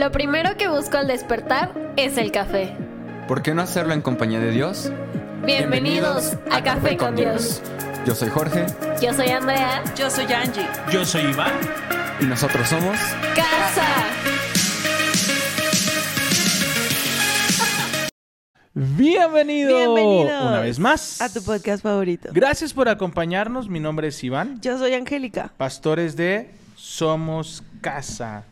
Lo primero que busco al despertar es el café. ¿Por qué no hacerlo en compañía de Dios? Bienvenidos, a, Café con Dios. Yo soy Jorge Yo soy Andrea. Yo soy Angie. Yo soy Iván. y nosotros somos... Casa. Bienvenido, Bienvenidos una vez más. A tu podcast favorito. Gracias por acompañarnos. Mi nombre es Iván, Yo soy Angélica. pastores de Somos Casa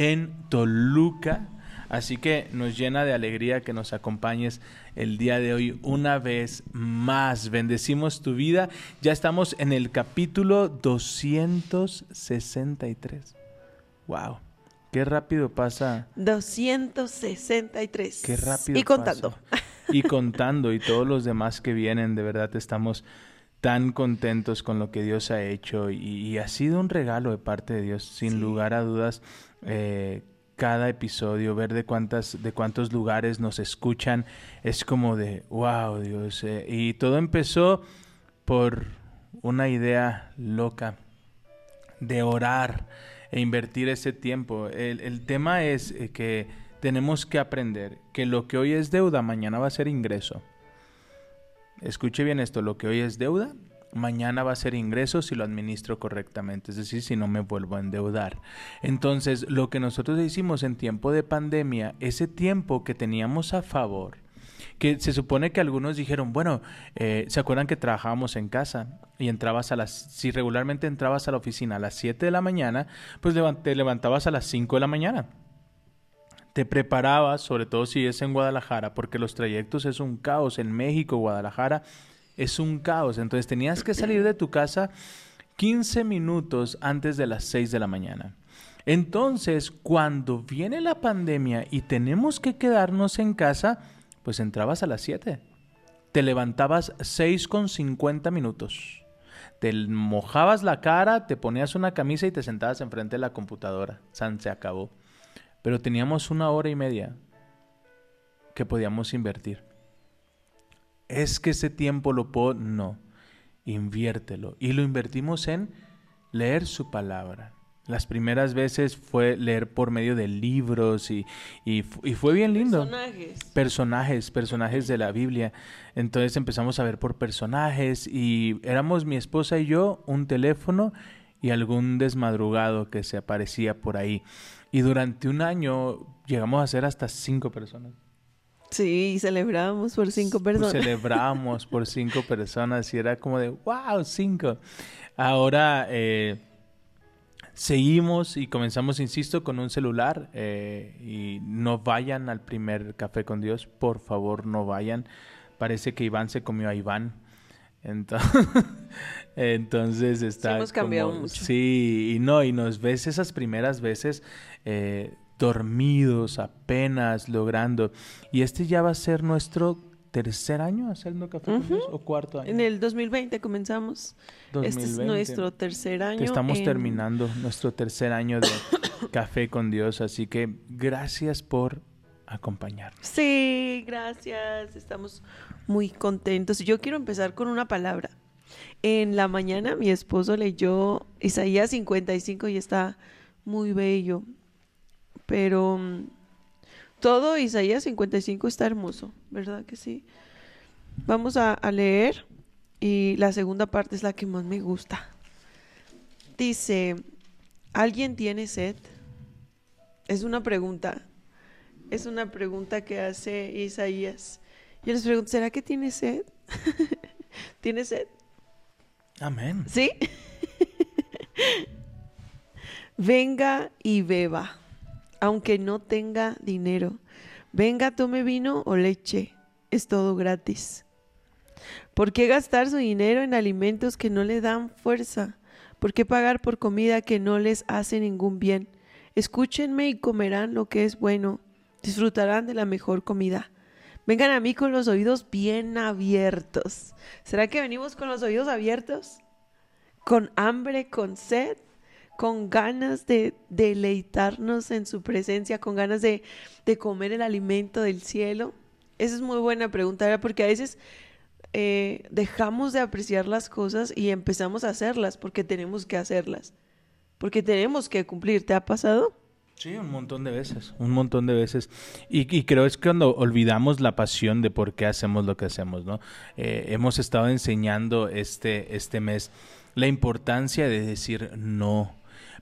en Toluca. Así que nos llena de alegría que nos acompañes el día de hoy una vez más. Bendecimos tu vida. Ya estamos en el capítulo 263. Wow. Qué rápido pasa 263. Qué rápido. Y contando. pasa. Y contando y todos los demás que vienen, de verdad estamos tan contentos con lo que Dios ha hecho y, y ha sido un regalo de parte de Dios, sin Sí. lugar a dudas. Eh, cada episodio, ver de cuántas, de cuántos lugares nos escuchan, es como de wow, Dios. eh, y todo empezó por una idea loca de orar e invertir ese tiempo. El, el tema es eh, que tenemos que aprender que lo que hoy es deuda, mañana va a ser ingreso. Escuche bien esto, lo que hoy es deuda, mañana va a ser ingreso si lo administro correctamente, es decir, si no me vuelvo a endeudar. Entonces, lo que nosotros hicimos en tiempo de pandemia, ese tiempo que teníamos a favor, que se supone que algunos dijeron, bueno, eh, ¿se acuerdan que trabajábamos en casa y entrabas a las, si regularmente entrabas a la oficina a las 7 de la mañana, pues te levantabas a las 5 de la mañana? Te preparabas, sobre todo si es en Guadalajara, porque los trayectos es un caos. En México, Guadalajara, es un caos. Entonces tenías que salir de tu casa 15 minutos antes de las 6 de la mañana. Entonces, cuando viene la pandemia y tenemos que quedarnos en casa, pues entrabas a las 7. Te levantabas 6 con 50 minutos. Te mojabas la cara, te ponías una camisa y te sentabas enfrente de la computadora. San se acabó. Pero teníamos una hora y media que podíamos invertir. ¿Es que ese tiempo lo puedo? No. Inviértelo. Y lo invertimos en leer su palabra. Las primeras veces fue leer por medio de libros y, y fu- y fue bien lindo Personajes. personajes, personajes de la Biblia. Entonces empezamos a ver por personajes y éramos mi esposa y yo, un teléfono y algún desmadrugado que se aparecía por ahí. Y durante un año llegamos a ser hasta cinco personas. Sí, celebrábamos por cinco personas. Celebrábamos por cinco personas y era como de, wow, cinco. Ahora eh, seguimos y comenzamos, insisto, con un celular eh, y no vayan al primer café con Dios, por favor, no vayan. Parece que Iván se comió a Iván. Entonces, entonces está. Sí, hemos cambiado como- mucho. Sí, y no, y nos ves esas primeras veces eh, dormidos, apenas logrando. Y este ya va a ser nuestro tercer año haciendo café con Dios, o cuarto año. En el 2020 comenzamos. Este es 2020. nuestro tercer año. Que estamos en- terminando nuestro tercer año de Café con Dios, así que gracias por acompañarnos. Sí, gracias. Estamos muy contentos. Yo quiero empezar con una palabra. En la mañana mi esposo leyó Isaías 55 y está muy bello. Pero mm, todo Isaías 55 está hermoso, ¿verdad que sí? Vamos a, a leer y la segunda parte es la que más me gusta. Dice, ¿alguien tiene sed? Es una pregunta. Es una pregunta que hace Isaías. Yo les pregunto, ¿será que tiene sed? ¿Tiene sed? Amén. ¿Sí? Venga y beba, aunque no tenga dinero. Venga, tome vino o leche, es todo gratis. ¿Por qué gastar su dinero en alimentos que no le dan fuerza? ¿Por qué pagar por comida que no les hace ningún bien? Escúchenme y comerán lo que es bueno, disfrutarán de la mejor comida. Vengan a mí con los oídos bien abiertos. ¿Será que venimos con los oídos abiertos? ¿Con hambre, con sed? ¿Con ganas de deleitarnos en su presencia? ¿Con ganas de, comer el alimento del cielo? Esa es muy buena pregunta, porque a veces eh, dejamos de apreciar las cosas y empezamos a hacerlas porque tenemos que hacerlas, porque tenemos que cumplir. ¿Te ha pasado? Sí, un montón de veces, un montón de veces. Y, y creo es cuando olvidamos la pasión de por qué hacemos lo que hacemos, ¿no? Eh, hemos estado enseñando este, este mes la importancia de decir no.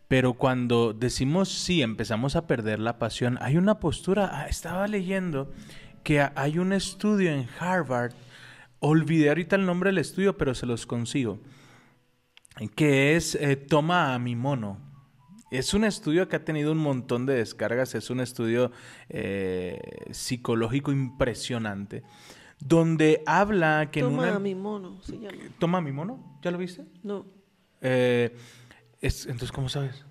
Pero cuando decimos sí, empezamos a perder la pasión. Hay una postura, ah, estaba leyendo que ha- hay un estudio en Harvard, olvidé ahorita el nombre del estudio, pero se los consigo, que es eh, Toma a mi mono. Es un estudio que ha tenido un montón de descargas, es un estudio eh, psicológico impresionante, donde habla que en Toma una... a mi mono, se llama. Toma a mi mono, ¿ya lo viste? No, Eh, es- entonces, ¿cómo sabes?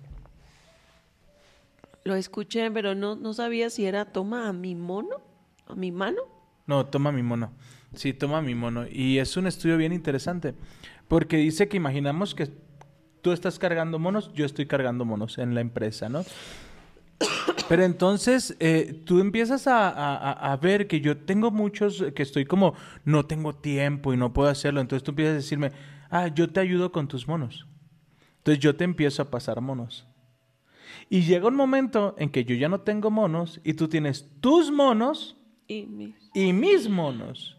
lo escuché, pero no, no sabía si era toma a mi mono, a mi mano. No, toma mi mono. Sí, toma mi mono. Y es un estudio bien interesante, porque dice que imaginamos que tú estás cargando monos, yo estoy cargando monos en la empresa, ¿no? Pero entonces eh, tú empiezas a, a- a- a ver que yo tengo muchos, que estoy como, no tengo tiempo y no puedo hacerlo. Entonces tú empiezas a decirme, ah, yo te ayudo con tus monos. Entonces yo te empiezo a pasar monos. Y llega un momento en que yo ya no tengo monos y tú tienes tus monos Y mi- y mis monos.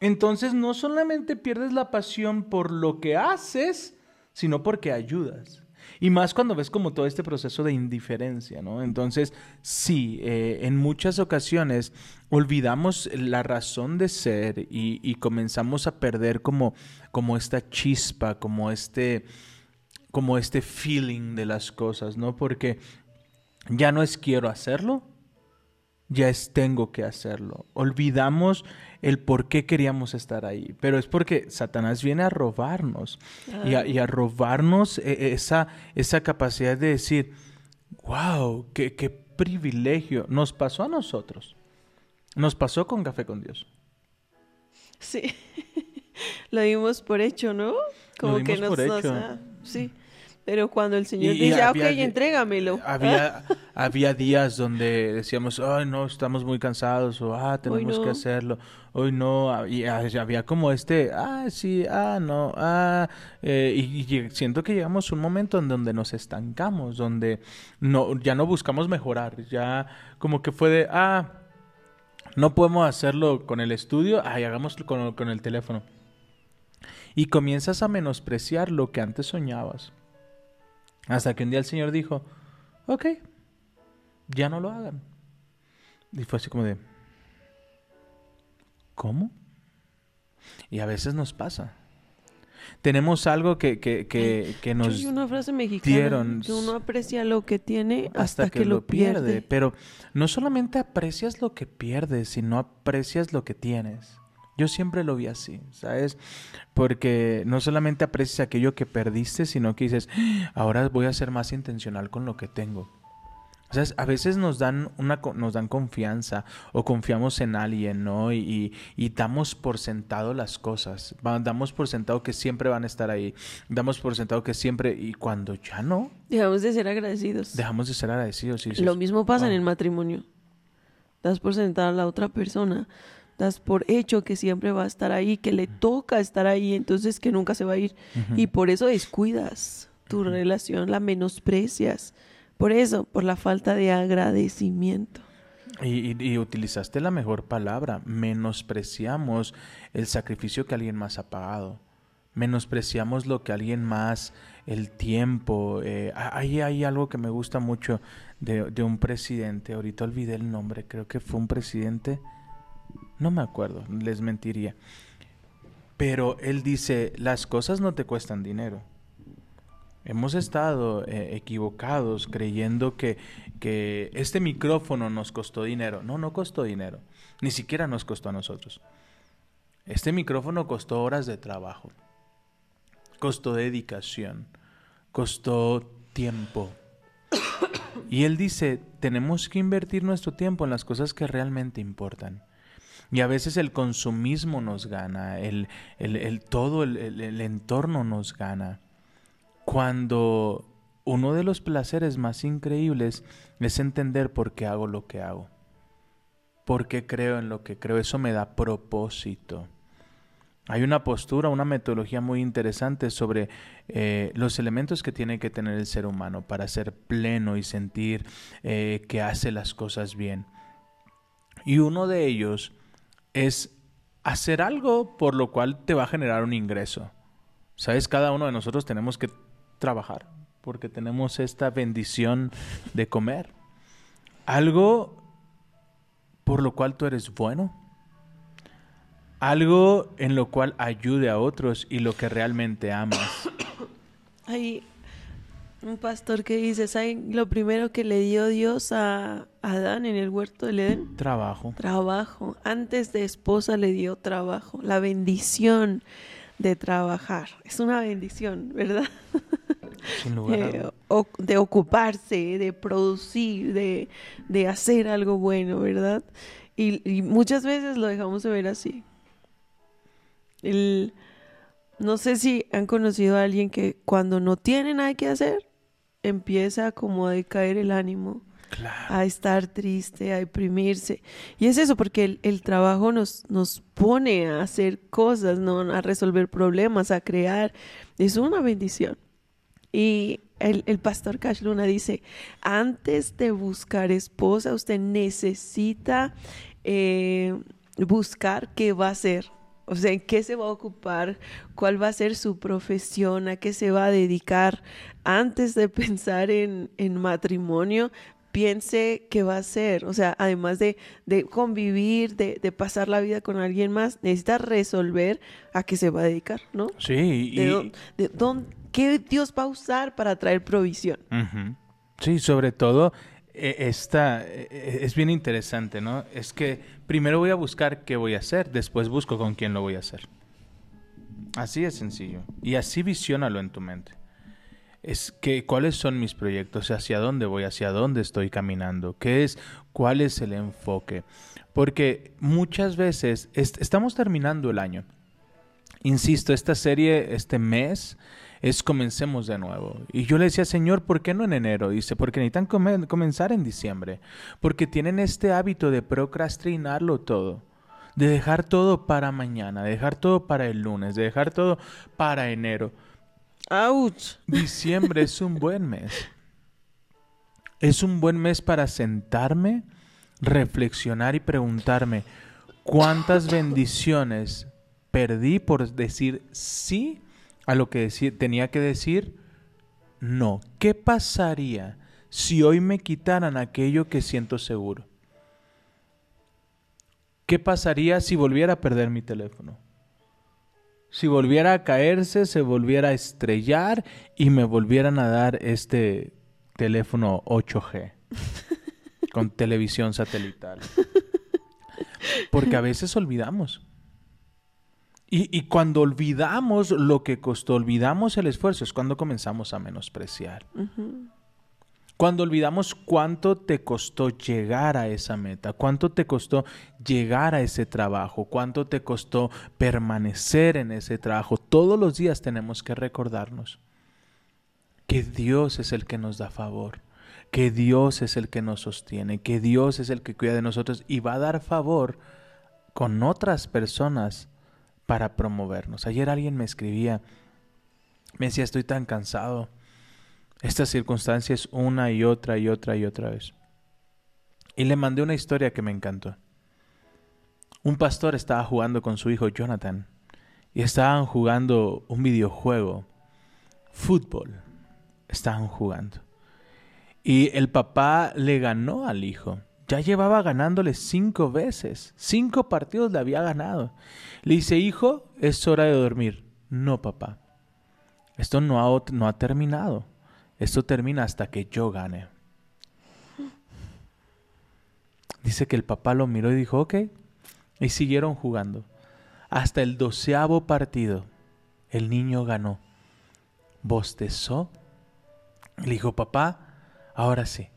Entonces no solamente pierdes la pasión por lo que haces, sino porque ayudas. Y más cuando ves como todo este proceso de indiferencia, ¿no? Entonces, sí, eh, en muchas ocasiones olvidamos la razón de ser y, y comenzamos a perder como, como esta chispa, como este, como este feeling de las cosas, ¿no? Porque ya no es quiero hacerlo, ya es tengo que hacerlo. Olvidamos el por qué queríamos estar ahí, pero es porque Satanás viene a robarnos y, a, y a robarnos eh, esa, esa capacidad de decir, wow, qué, qué privilegio. Nos pasó a nosotros. Nos pasó con Café con Dios. Sí, lo dimos por hecho, ¿no? Como que nos, por nos- hecho. ah, sí, pero cuando el Señor Y- dice, "Ah, ok, había entrégamelo. Había, había días donde decíamos, ay, no, estamos muy cansados, o ah, tenemos no. que hacerlo, hoy no, y había como este, ah, sí, ah, no, ah, eh, y, siento que llegamos a un momento en donde nos estancamos, donde no, ya no buscamos mejorar, ya como que fue de, ah, no podemos hacerlo con el estudio, ay, hagámoslo con, con el teléfono. Y comienzas a menospreciar lo que antes soñabas. Hasta que un día el Señor dijo, ok, ya no lo hagan. Y fue así como de, ¿cómo? Y a veces nos pasa. Tenemos algo que, que, que, que nos Hay una frase mexicana dieron que uno aprecia lo que tiene hasta, hasta que, lo pierde. Pero no solamente aprecias lo que pierdes, sino aprecias lo que tienes. Yo siempre lo vi así, ¿sabes? Porque no solamente aprecias aquello que perdiste, sino que dices, "Ah, ahora voy a ser más intencional con lo que tengo. ¿Sabes? A veces nos dan, una, nos dan confianza o confiamos en alguien, ¿no? Y, y- y damos por sentado las cosas. Damos por sentado que siempre van a estar ahí. Damos por sentado que siempre... Y cuando ya no, Dejamos de ser agradecidos. dejamos de ser agradecidos. y dices, Lo mismo pasa en el matrimonio. Das por sentada a la otra persona. Das por hecho que siempre va a estar ahí, que le toca estar ahí, entonces que nunca se va a ir. Y por eso descuidas tu relación, la menosprecias. Por eso, por la falta de agradecimiento. Y, y- y utilizaste la mejor palabra. Menospreciamos el sacrificio que alguien más ha pagado. Menospreciamos lo que alguien más, el tiempo. eh, ah, ahí hay algo que me gusta mucho de, de un presidente. Ahorita olvidé el nombre. Creo que fue un presidente. No me acuerdo, les mentiría. Pero él dice, las cosas no te cuestan dinero. Hemos estado eh, equivocados creyendo que, que este micrófono nos costó dinero. No, no costó dinero. Ni siquiera nos costó a nosotros. Este micrófono costó horas de trabajo. Costó dedicación. Costó tiempo. Y él dice, tenemos que invertir nuestro tiempo en las cosas que realmente importan. Y a veces el consumismo nos gana, el, el- el- todo el- el- entorno nos gana cuando uno de los placeres más increíbles es entender por qué hago lo que hago, por qué creo en lo que creo, eso me da propósito. Hay una postura, una metodología muy interesante sobre eh, los elementos que tiene que tener el ser humano para ser pleno y sentir eh, que hace las cosas bien. Y uno de ellos es hacer algo por lo cual te va a generar un ingreso. Sabes, cada uno de nosotros tenemos que trabajar porque tenemos esta bendición de comer. Algo por lo cual tú eres bueno. Algo en lo cual ayude a otros y lo que realmente amas. Un pastor que dice, ¿saben lo primero que le dio Dios a Adán en el huerto del Edén? Trabajo. Trabajo. Antes de esposa le dio trabajo. La bendición de trabajar. Es una bendición, ¿verdad? Sin lugar Eh, o- de ocuparse, de producir, de, de hacer algo bueno, ¿verdad? Y, y muchas veces lo dejamos de ver así. El- no sé si han conocido a alguien que cuando no tiene nada que hacer, empieza como a decaer el ánimo, Claro. a estar triste, a deprimirse. Y es eso, porque el, el trabajo nos, nos pone a hacer cosas, ¿no? a resolver problemas, a crear. Es una bendición. Y el, el pastor Cash Luna dice, antes de buscar esposa, usted necesita eh, buscar qué va a hacer. O sea, en qué se va a ocupar, cuál va a ser su profesión, a qué se va a dedicar. Antes de pensar en, en matrimonio, piense qué va a hacer. O sea, además de, de convivir, de, de pasar la vida con alguien más, necesita resolver a qué se va a dedicar, ¿no? Sí, y, de, dó- de dón- qué Dios va a usar para traer provisión. Sí, sobre todo esta eh, es bien interesante, ¿no? Es que primero voy a buscar qué voy a hacer, después busco con quién lo voy a hacer. Así es sencillo. Y así visiónalo en tu mente. Es que cuáles son mis proyectos, hacia dónde voy, hacia dónde estoy caminando, qué es, cuál es el enfoque. Porque muchas veces est- estamos terminando el año. Insisto, esta serie, este mes, es comencemos de nuevo. Y yo le decía, Señor, ¿por qué no en enero? Dice, porque necesitan come- comenzar en diciembre. Porque tienen este hábito de procrastinarlo todo. De dejar todo para mañana, de dejar todo para el lunes, de dejar todo para enero. ¡Auch! Diciembre es un buen mes. Es un buen mes para sentarme, reflexionar y preguntarme cuántas bendiciones perdí por decir sí a lo que tenía que decir no. ¿Qué pasaría si hoy me quitaran aquello que siento seguro? ¿Qué pasaría si volviera a perder mi teléfono? Si volviera a caerse, se volviera a estrellar y me volvieran a dar este teléfono 8G con televisión satelital. Porque a veces olvidamos. Y, y cuando olvidamos lo que costó, olvidamos el esfuerzo, es cuando comenzamos a menospreciar. Cuando olvidamos cuánto te costó llegar a esa meta, cuánto te costó llegar a ese trabajo, cuánto te costó permanecer en ese trabajo, todos los días tenemos que recordarnos que Dios es el que nos da favor, que Dios es el que nos sostiene, que Dios es el que cuida de nosotros y va a dar favor con otras personas para promovernos. Ayer alguien me escribía, me decía, estoy tan cansado. Estas circunstancias una y otra y otra y otra vez. Y le mandé una historia que me encantó. Un pastor estaba jugando con su hijo Jonathan y estaban jugando un videojuego, fútbol, estaban jugando. Y el papá le ganó al hijo. Ya llevaba ganándole cinco veces. Cinco partidos le había ganado. Le dice, hijo, es hora de dormir. No, papá. Esto no ha, no ha terminado. Esto termina hasta que yo gane. Dice que el papá lo miró y dijo, ok. Y siguieron jugando. Hasta el doceavo partido, el niño ganó. Bostezó. Le dijo, papá, ahora sí,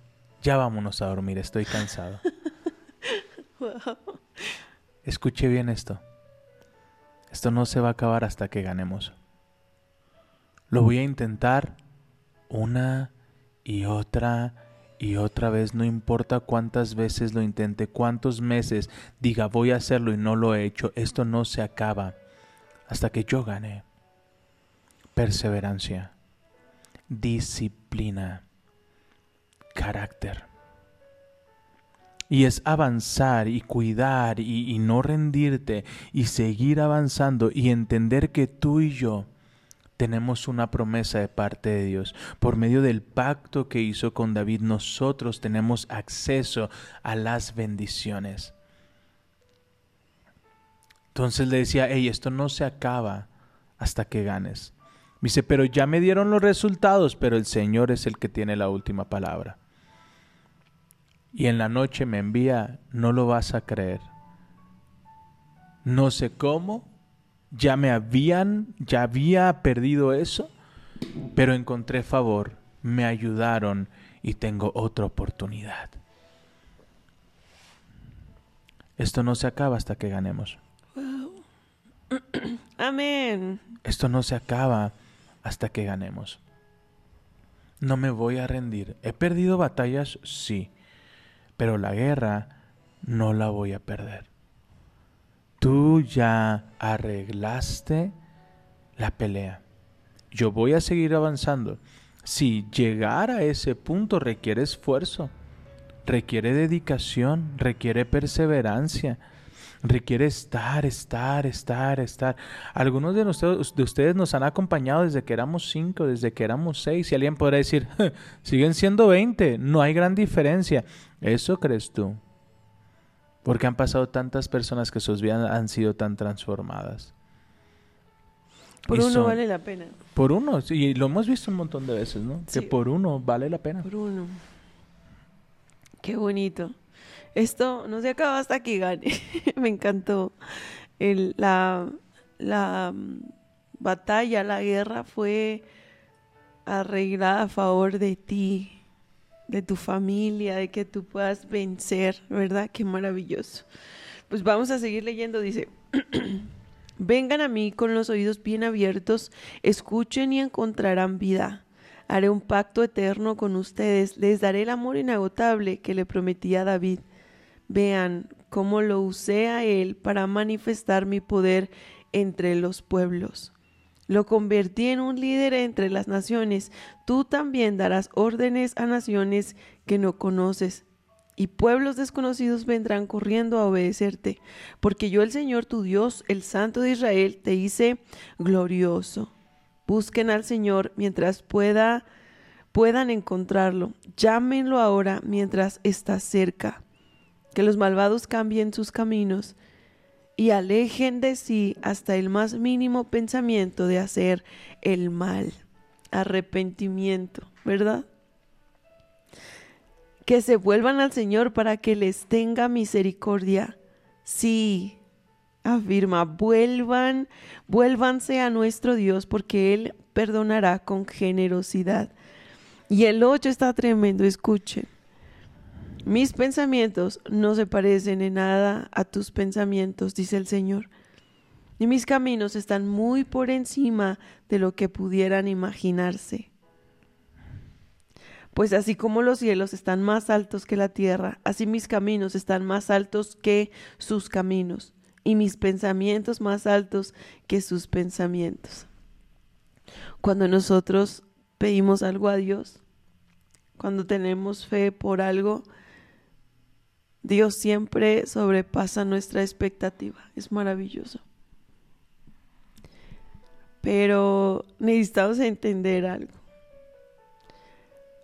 ya vámonos a dormir, estoy cansado. Escuche bien esto. Esto no se va a acabar hasta que ganemos. Lo voy a intentar una y otra y otra vez, no importa cuántas veces lo intente, cuántos meses diga voy a hacerlo y no lo he hecho, esto no se acaba hasta que yo gane. Perseverancia, disciplina, carácter. Y es avanzar y cuidar y, no rendirte y seguir avanzando y entender que tú y yo tenemos una promesa de parte de Dios. Por medio del pacto que hizo con David, nosotros tenemos acceso a las bendiciones. Entonces le decía, hey, esto no se acaba hasta que ganes. dice, pero ya me dieron los resultados, pero el Señor es el que tiene la última palabra. Y en la noche me envía, no lo vas a creer. No sé cómo, ya me habían, ya había perdido eso, pero encontré favor, me ayudaron y tengo otra oportunidad. Esto no se acaba hasta que ganemos. Amén. Esto no se acaba hasta que ganemos. No me voy a rendir. He perdido batallas, sí, pero la guerra no la voy a perder. Tú ya arreglaste la pelea. Yo voy a seguir avanzando. Si llegar a ese punto requiere esfuerzo, requiere dedicación, requiere perseverancia, requiere estar, estar, estar, estar. Algunos de, nosotros, de ustedes nos han acompañado desde que éramos cinco, desde que éramos seis, y alguien podrá decir, siguen siendo veinte, no hay gran diferencia. ¿Eso crees tú? Porque han pasado tantas personas que sus vidas han sido tan transformadas. Por Y uno son- vale la pena. Por uno, y lo hemos visto un montón de veces, ¿no? Sí. Que por uno vale la pena. Por uno. Qué bonito. Esto no se acaba hasta que gane. Me encantó. El- la, la mm, batalla, la guerra fue arreglada a favor de ti, de tu familia, de que tú puedas vencer, ¿verdad? Qué maravilloso. Pues vamos a seguir leyendo, dice. Vengan a mí con los oídos bien abiertos, escuchen y encontrarán vida. Haré un pacto eterno con ustedes, les daré el amor inagotable que le prometí a David. Vean cómo lo usé a él para manifestar mi poder entre los pueblos. Lo convertí en un líder entre las naciones. Tú también darás órdenes a naciones que no conoces. Y pueblos desconocidos vendrán corriendo a obedecerte, porque yo el Señor tu Dios, el Santo de Israel, te hice glorioso. Busquen al Señor mientras pueda, puedan encontrarlo. Llámenlo ahora mientras está cerca. Que los malvados cambien sus caminos y alejen de sí hasta el más mínimo pensamiento de hacer el mal. Arrepentimiento, ¿verdad? Que se vuelvan al Señor para que les tenga misericordia. Sí, afirma, vuelvan, vuélvanse a nuestro Dios porque Él perdonará con generosidad. Y el 8 está tremendo, escuchen. Mis pensamientos no se parecen en nada a tus pensamientos, dice el Señor. Y mis caminos están muy por encima de lo que pudieran imaginarse. Pues así como los cielos están más altos que la tierra, así mis caminos están más altos que sus caminos, y mis pensamientos más altos que sus pensamientos. Cuando nosotros pedimos algo a Dios, cuando tenemos fe por algo, Dios siempre sobrepasa nuestra expectativa. Es maravilloso. Pero necesitamos entender algo.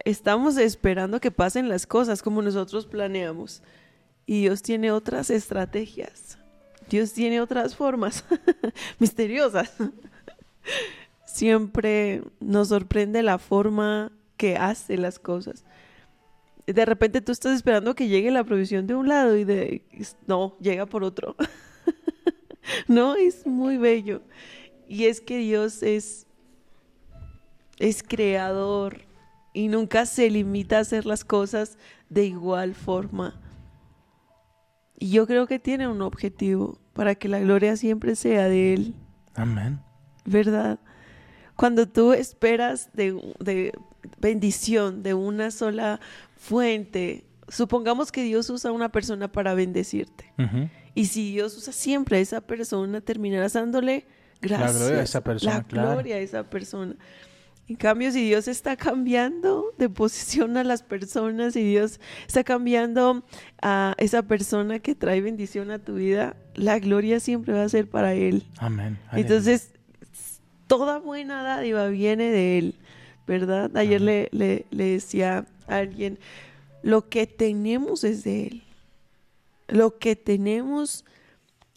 Estamos esperando que pasen las cosas como nosotros planeamos. Y Dios tiene otras estrategias. Dios tiene otras formas misteriosas. Siempre nos sorprende la forma que hace las cosas. De repente tú estás esperando que llegue la provisión de un lado y de no, llega por otro. no, es muy bello. Y es que Dios es es creador y nunca se limita a hacer las cosas de igual forma. Y yo creo que tiene un objetivo para que la gloria siempre sea de Él, Amén. ¿verdad? Cuando tú esperas de, de bendición de una sola fuente, supongamos que Dios usa a una persona para bendecirte. Y si Dios usa siempre a esa persona, terminarás dándole gracias. gloria de esa persona, La claro. gloria de esa persona. En cambio, si Dios está cambiando de posición a las personas, si Dios está cambiando a esa persona que trae bendición a tu vida, la gloria siempre va a ser para Él. Amén. Entonces, toda buena dádiva viene de Él, ¿verdad? Ayer Amén. le, le- le decía a alguien, lo que tenemos es de Él. Lo que tenemos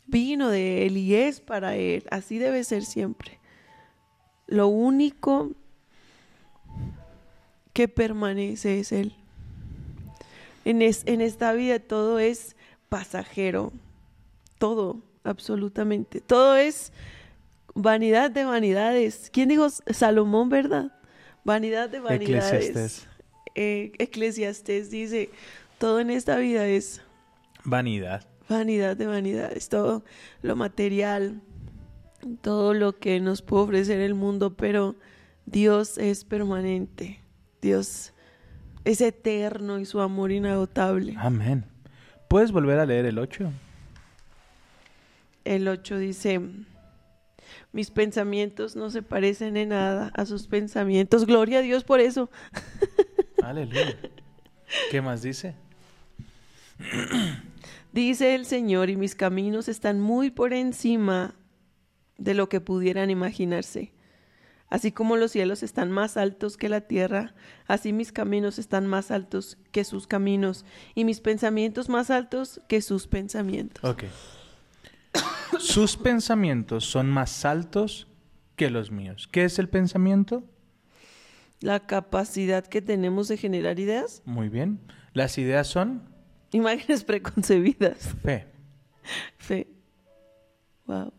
vino de Él y es para Él. Así debe ser siempre. Lo único que permanece es Él. En, es- en esta vida todo es pasajero. Todo, absolutamente. Todo es vanidad de vanidades. ¿Quién dijo Salomón, verdad? Vanidad de vanidades. Eclesiastés. Eh, Eclesiastés dice, todo en esta vida es Vanidad. vanidad de vanidades, todo lo material, todo lo que nos puede ofrecer el mundo, pero Dios es permanente, Dios es eterno y su amor inagotable. Amén. ¿Puedes volver a leer el 8? El 8 dice, mis pensamientos no se parecen en nada a sus pensamientos, gloria a Dios por eso. Aleluya. ¿Qué más dice? Dice el Señor, y mis caminos están muy por encima de lo que pudieran imaginarse. Así como los cielos están más altos que la tierra, así mis caminos están más altos que sus caminos, y mis pensamientos más altos que sus pensamientos. Ok. Sus pensamientos son más altos que los míos. ¿Qué es el pensamiento? La capacidad que tenemos de generar ideas, Muy bien. Las ideas son imágenes preconcebidas. fe. Fe. Wow.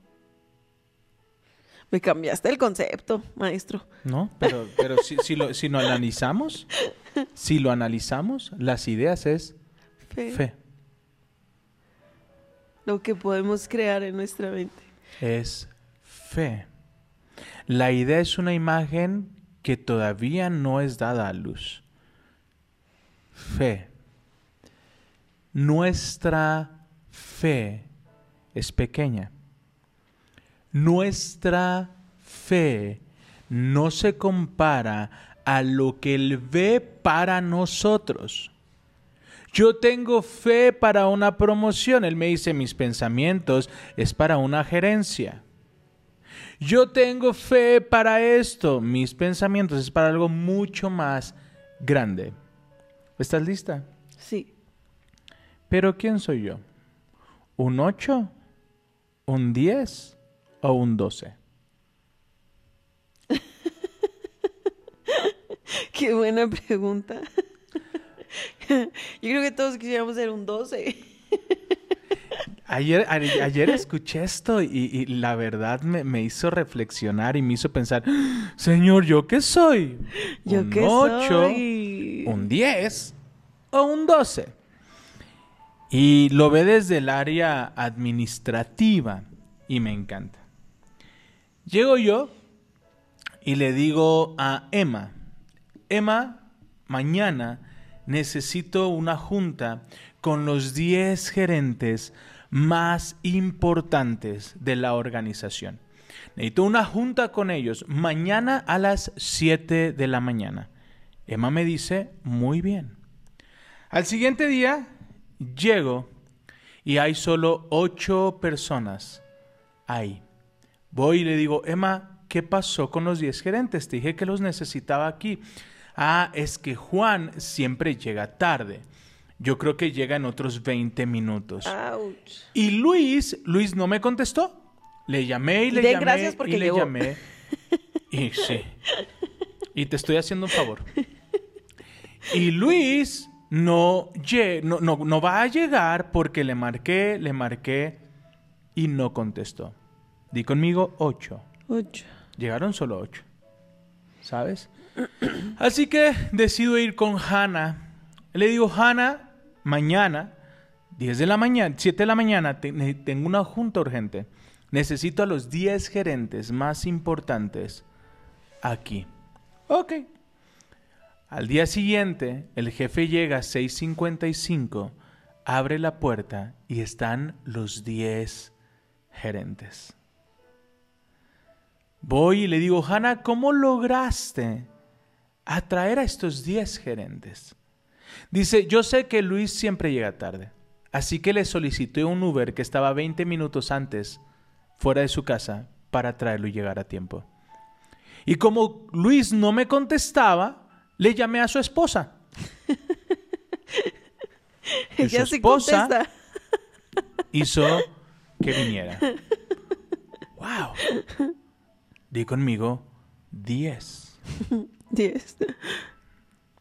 Me cambiaste el concepto, maestro. ¿No? Pero, pero si, si lo, si lo analizamos, si lo analizamos, las ideas es Fe. fe. Lo que podemos crear en nuestra mente. Es fe. La idea es una imagen que todavía no es dada a luz. Fe. Nuestra fe es pequeña. Nuestra fe no se compara a lo que Él ve para nosotros. Yo tengo fe para una promoción. Él me dice, mis pensamientos es para una gerencia. Yo tengo fe para esto. Mis pensamientos es para algo mucho más grande. ¿Estás lista? Sí. Pero ¿quién soy yo? ¿Un 8? ¿Un 10? ¿O un 12? Qué buena pregunta. Yo creo que todos quisiéramos ser un 12. Ayer, a- ayer escuché esto y, y la verdad me, me hizo reflexionar y me hizo pensar, Señor, ¿yo qué soy? Yo ¿Un qué 8? soy. ¿Un 10? ¿O un 12? Y lo ve desde el área administrativa y me encanta. Llego yo y le digo a Emma, Emma, mañana necesito una junta con los 10 gerentes más importantes de la organización. Necesito una junta con ellos mañana a las 7 de la mañana. Emma me dice, muy bien. Al siguiente día llego y hay solo ocho personas ahí. Voy y le digo, Emma, ¿qué pasó con los 10 gerentes? Te dije que los necesitaba aquí. Ah, es que Juan siempre llega tarde. Yo creo que llega en otros 20 minutos. Ouch. Y Luis, Luis no me contestó. Le llamé y le Den llamé gracias porque y le llegó. llamé. Y sí. Y te estoy haciendo un favor. Y Luis no, lle- no, no, no va a llegar porque le marqué, le marqué y no contestó. Di conmigo ocho. Ocho. Llegaron solo ocho. ¿Sabes? Así que decido ir con Hannah. Le digo, Hannah, mañana, 10 de la mañana, 7 de la mañana, tengo una junta urgente. Necesito a los 10 gerentes más importantes aquí. Ok. Al día siguiente, el jefe llega a 6.55, abre la puerta y están los 10 gerentes. Voy y le digo, Hannah, ¿cómo lograste atraer a estos 10 gerentes? Dice, yo sé que Luis siempre llega tarde, así que le solicité un Uber que estaba 20 minutos antes fuera de su casa para traerlo y llegar a tiempo. Y como Luis no me contestaba, le llamé a su esposa. Y su esposa contesta. hizo que viniera. ¡Wow! Di conmigo 10. Diez.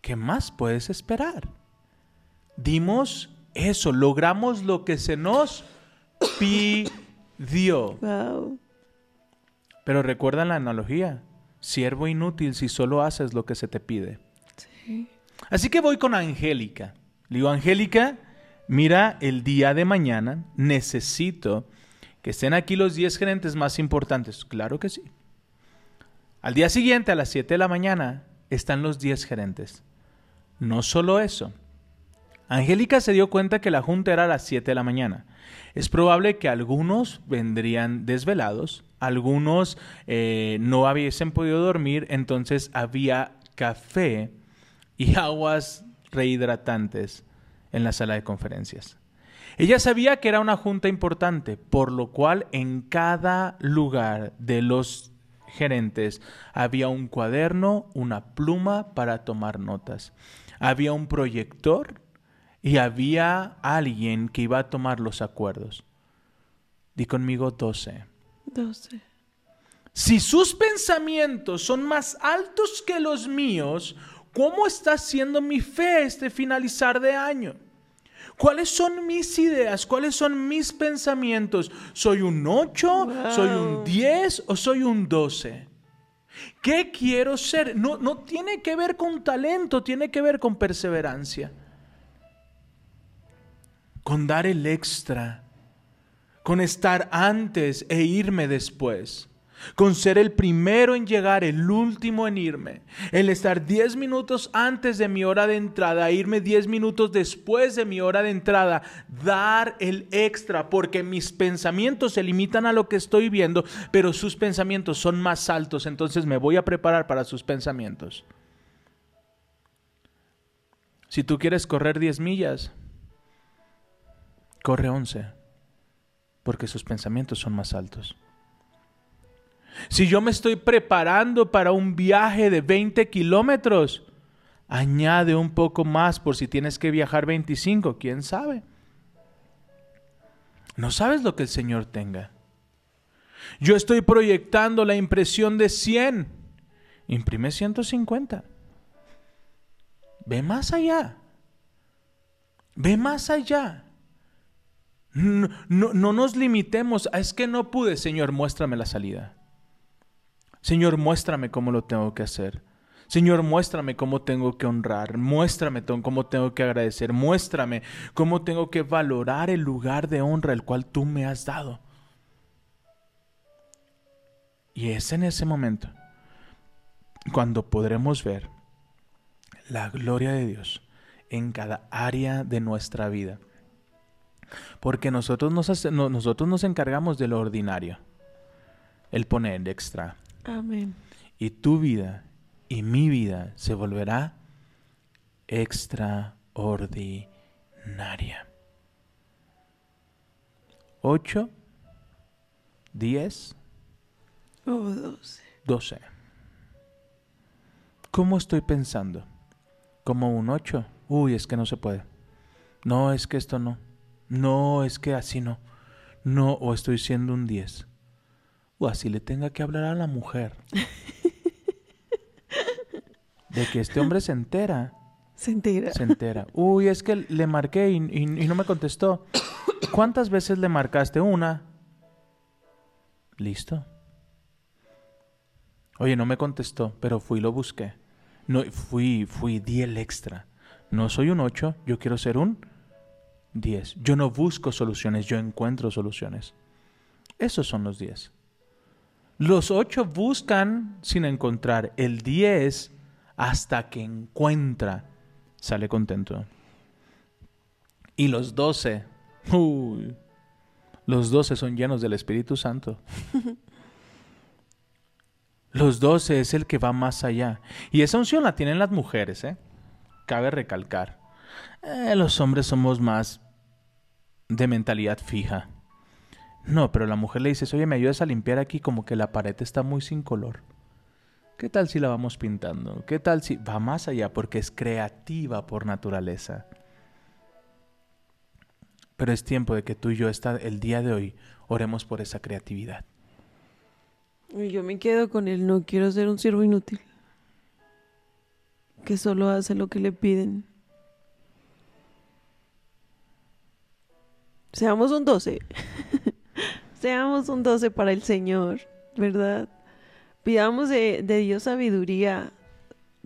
¿Qué más puedes esperar? Dimos eso, logramos lo que se nos pidió. Wow. Pero recuerda la analogía, siervo inútil si solo haces lo que se te pide. Así que voy con Angélica. Le digo, Angélica, mira, el día de mañana necesito que estén aquí los 10 gerentes más importantes. Claro que sí. Al día siguiente, a las 7 de la mañana, están los 10 gerentes. No solo eso. Angélica se dio cuenta que la junta era a las 7 de la mañana. Es probable que algunos vendrían desvelados, algunos eh, no hubiesen podido dormir, entonces había café y aguas rehidratantes en la sala de conferencias. Ella sabía que era una junta importante, por lo cual en cada lugar de los gerentes había un cuaderno, una pluma para tomar notas. Había un proyector y había alguien que iba a tomar los acuerdos. Di conmigo 12. Doce. Si sus pensamientos son más altos que los míos, ¿cómo está siendo mi fe este finalizar de año? ¿Cuáles son mis ideas? ¿Cuáles son mis pensamientos? ¿Soy un 8? ¿Soy un Wow. 10 o soy un 12? ¿Qué quiero ser? No, no tiene que ver con talento, tiene que ver con perseverancia. Con dar el extra, con estar antes e irme después, con ser el primero en llegar, el último en irme, el estar 10 minutos antes de mi hora de entrada, irme 10 minutos después de mi hora de entrada, dar el extra, porque mis pensamientos se limitan a lo que estoy viendo, pero sus pensamientos son más altos, entonces me voy a preparar para sus pensamientos. Si tú quieres correr 10 millas, corre 11, porque sus pensamientos son más altos. Si yo me estoy preparando para un viaje de 20 kilómetros, añade un poco más por si tienes que viajar 25, quién sabe. No sabes lo que el Señor tenga. Yo estoy proyectando la impresión de 100. Imprime 150. Ve más allá. Ve más allá. No, no, no nos limitemos a es que no pude, Señor, muéstrame la salida. Señor, muéstrame cómo lo tengo que hacer. Señor, muéstrame cómo tengo que honrar. Muéstrame cómo tengo que agradecer. Muéstrame cómo tengo que valorar el lugar de honra el cual tú me has dado. Y es en ese momento cuando podremos ver la gloria de Dios en cada área de nuestra vida. Porque nosotros nos, nosotros nos encargamos de lo ordinario. El poner extra. Amén. Y tu vida y mi vida se volverá extraordinaria. 8, 10, Oh, doce. 12. ¿Cómo estoy pensando? ¿Como un 8? Uy, es que no se puede. No, es que esto no. No, es que así no. No, o estoy siendo un 10. O así le tenga que hablar a la mujer. De que este hombre se entera. Se entera. Se entera. Uy, es que le marqué y, y- y no me contestó. ¿Cuántas veces le marcaste? Una. Listo. Oye, no me contestó, pero fui y lo busqué. No, fui, fui, di el extra. No soy un 8, yo quiero ser un 10. Yo no busco soluciones, yo encuentro soluciones. Esos son los 10. Los 8 buscan sin encontrar. El 10, hasta que encuentra, sale contento. Y los 12, uy, los 12 son llenos del Espíritu Santo. Los doce es el que va más allá. Y esa unción la tienen las mujeres, ¿eh? Cabe recalcar. Eh, los hombres somos más de mentalidad fija. No, pero la mujer le dice, oye, ¿me ayudas a limpiar aquí como que la pared está muy sin color? ¿Qué tal si la vamos pintando? ¿Qué tal si va más allá porque es creativa por naturaleza? Pero es tiempo de que tú y yo esta, el día de hoy oremos por esa creatividad. Y yo me quedo con él, no quiero ser un siervo inútil. Que solo hace lo que le piden. Seamos un 12. Seamos un 12 para el Señor, ¿verdad? Pidamos de, Dios sabiduría.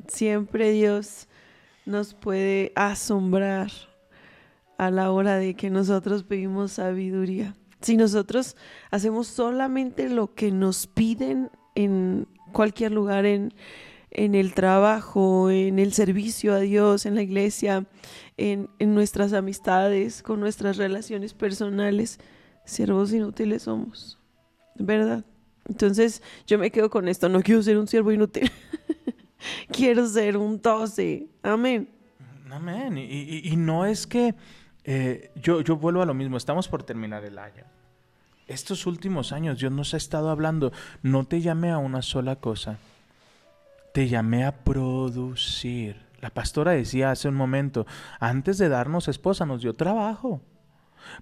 Siempre Dios nos puede asombrar a la hora de que nosotros pedimos sabiduría. Si nosotros hacemos solamente lo que nos piden en cualquier lugar, en, en el trabajo, en el servicio a Dios, en la iglesia, en, en nuestras amistades, con nuestras relaciones personales, siervos inútiles somos, ¿verdad? Entonces yo me quedo con esto, no quiero ser un siervo inútil, quiero ser un 12, amén. Amén. Y, y- no es que eh, yo, yo vuelvo a lo mismo, estamos por terminar el año. Estos últimos años Dios nos ha estado hablando, no te llamé a una sola cosa, te llamé a producir. La pastora decía hace un momento, antes de darnos esposa nos dio trabajo,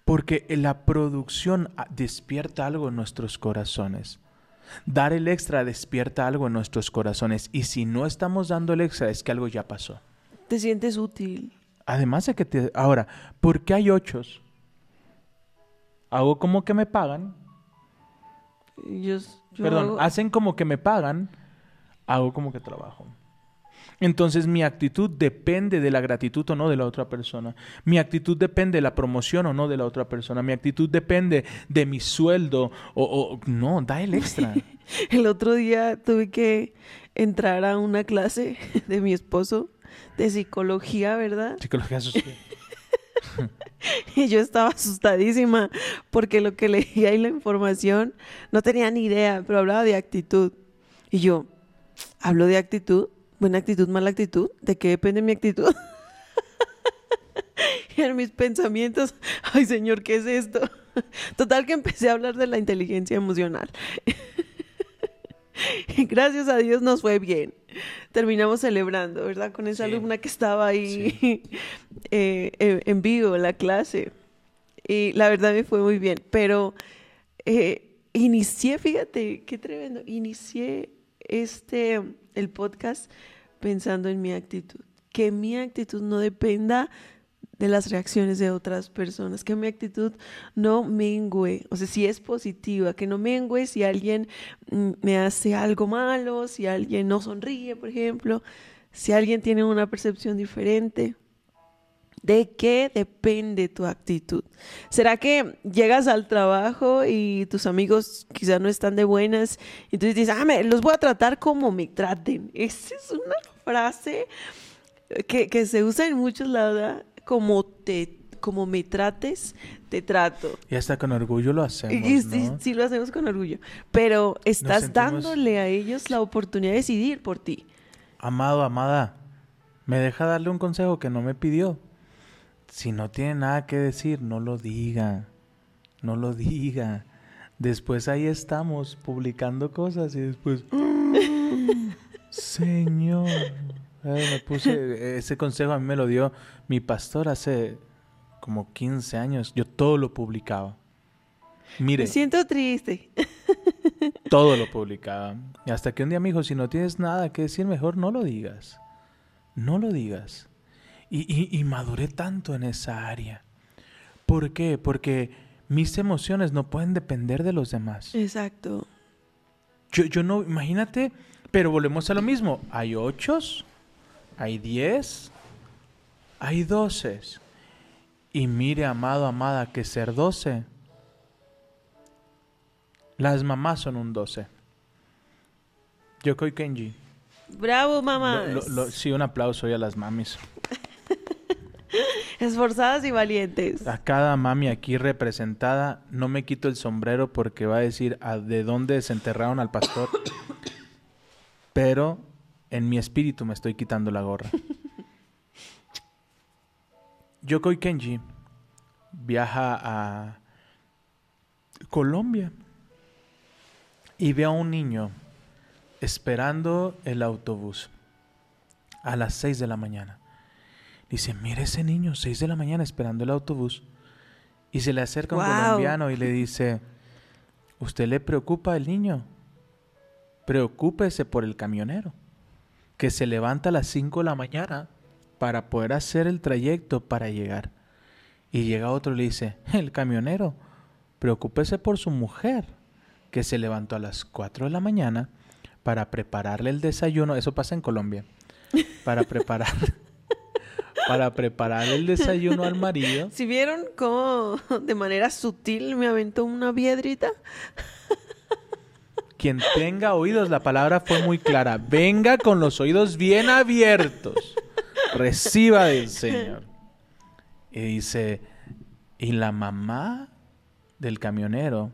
porque la producción ah, despierta algo en nuestros corazones. Dar el extra despierta algo en nuestros corazones y si no estamos dando el extra es que algo ya pasó. Te sientes útil. Además de que te... Ahora, ¿por qué hay ochos? Hago como que me pagan. Yo, yo Perdón, hago- hacen como que me pagan. Hago como que trabajo. Entonces mi actitud depende de la gratitud o no de la otra persona. Mi actitud depende de la promoción o no de la otra persona. Mi actitud depende de mi sueldo o... o- no, da el extra. El otro día tuve que entrar a una clase de mi esposo de psicología, ¿verdad? Psicología social. Y yo estaba asustadísima porque lo que leía y la información no tenía ni idea, pero hablaba de actitud. Y yo, ¿hablo de actitud? ¿Buena actitud, mala actitud? ¿De qué depende mi actitud? en mis pensamientos, ay Señor, ¿qué es esto? Total que empecé a hablar de la inteligencia emocional. Y gracias a Dios nos fue bien. Terminamos celebrando, ¿verdad? Con esa Sí. alumna que estaba ahí eh, en, en vivo, la clase. Y la verdad me fue muy bien. Pero eh, inicié, fíjate, qué tremendo. Inicié este, el podcast pensando en mi actitud. Que mi actitud no dependa de las reacciones de otras personas, que mi actitud no mengüe, o sea, si es positiva, que no mengüe si alguien mm, me hace algo malo, si alguien no sonríe, por ejemplo, si alguien tiene una percepción diferente. ¿De qué depende tu actitud? ¿Será que llegas al trabajo y tus amigos quizás no están de buenas y tú dices, ah, me, los voy a tratar como me traten? Esa es una frase que, que se usa en muchos lados, ¿verdad? como te como me trates, te trato. Y hasta con orgullo lo hacemos, Y sí, ¿no? sí lo hacemos con orgullo, pero estás sentimos- dándole a ellos la oportunidad de decidir por ti. Amado, amada, me deja darle un consejo que no me pidió. Si no tiene nada que decir, no lo diga. No lo diga. Después ahí estamos publicando cosas y después... "Ah, Señor. Ay, me puse... Ese consejo a mí me lo dio mi pastor hace como 15 años. Yo todo lo publicaba. Mire, Me siento triste. todo lo publicaba. Y hasta que un día me dijo, si no tienes nada que decir, mejor no lo digas. No lo digas. Y, y- y maduré tanto en esa área. ¿Por qué? Porque mis emociones no pueden depender de los demás. Exacto. Yo, yo no, imagínate, pero volvemos a lo mismo. Hay ochos, hay diez, hay doces. Y mire, amado, amada, que ser doce. Las mamás son un doce. Yokoi Kenji. Bravo, mamá. Sí, un aplauso hoy a las mamis. Esforzadas y valientes. A cada mami aquí representada, no me quito el sombrero porque va a decir a de dónde desenterraron al pastor. pero en mi espíritu me estoy quitando la gorra. Yokoi Kenji viaja a Colombia y ve a un niño esperando el autobús a las 6 de la mañana. Dice, mire ese niño, 6 de la mañana esperando el autobús. Y se le acerca un colombiano y le dice, ¿usted le preocupa el niño? Preocúpese por el camionero, que se levanta a las 5 de la mañana para poder hacer el trayecto para llegar. Y llega otro y le dice, el camionero, preocúpese por su mujer, que se levantó a las 4 de la mañana para prepararle el desayuno. Eso pasa en Colombia. Para preparar, para preparar el desayuno al marido. Si vieron cómo de manera sutil me aventó una piedrita, Quien tenga oídos, la palabra fue muy clara. Venga con los oídos bien abiertos. Reciba del Señor. Y dice, y la mamá del camionero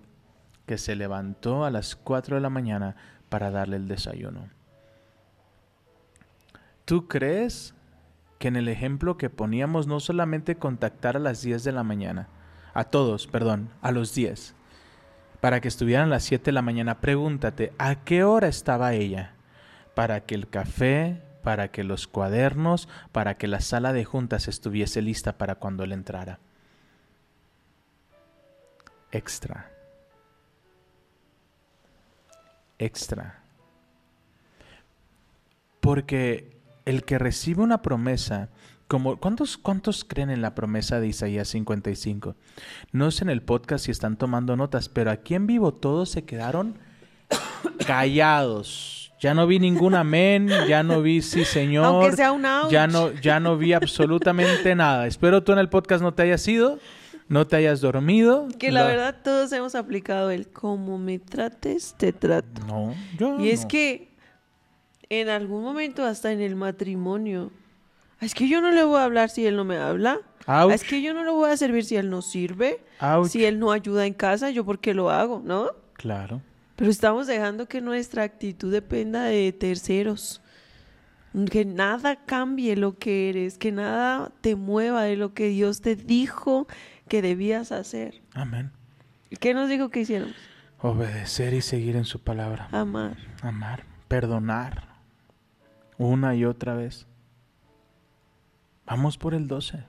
que se levantó a las 4 de la mañana para darle el desayuno. ¿Tú crees que en el ejemplo que poníamos no solamente contactar a las 10 de la mañana, a todos, perdón, a los 10, para que estuvieran a las 7 de la mañana, pregúntate, ¿a qué hora estaba ella? Para que el café, para que los cuadernos, para que la sala de juntas estuviese lista para cuando él entrara. Extra. Extra. Porque el que recibe una promesa, como ¿cuántos, ¿cuántos creen en la promesa de Isaías 55? No sé en el podcast si están tomando notas, pero aquí en vivo todos se quedaron callados. Ya no vi ningún amén, ya no vi sí señor. aunque sea un ouch. Ya no, ya no vi absolutamente nada. Espero tú en el podcast no te hayas ido, no te hayas dormido. que la verdad todos hemos aplicado el como me trates, te trato. No, yo Y es que en algún momento, hasta en el matrimonio, es que yo no le voy a hablar si él no me habla. Ouch. Es que yo no le voy a servir si él no sirve. Ouch. Si él no ayuda en casa, yo por qué lo hago, ¿no? Claro. Pero estamos dejando que nuestra actitud dependa de terceros. Que nada cambie lo que eres, que nada te mueva de lo que Dios te dijo que debías hacer. Amén. ¿Qué nos dijo que hiciéramos? Obedecer y seguir en su palabra. Amar. Amar, perdonar. Una y otra vez. Vamos por el 12.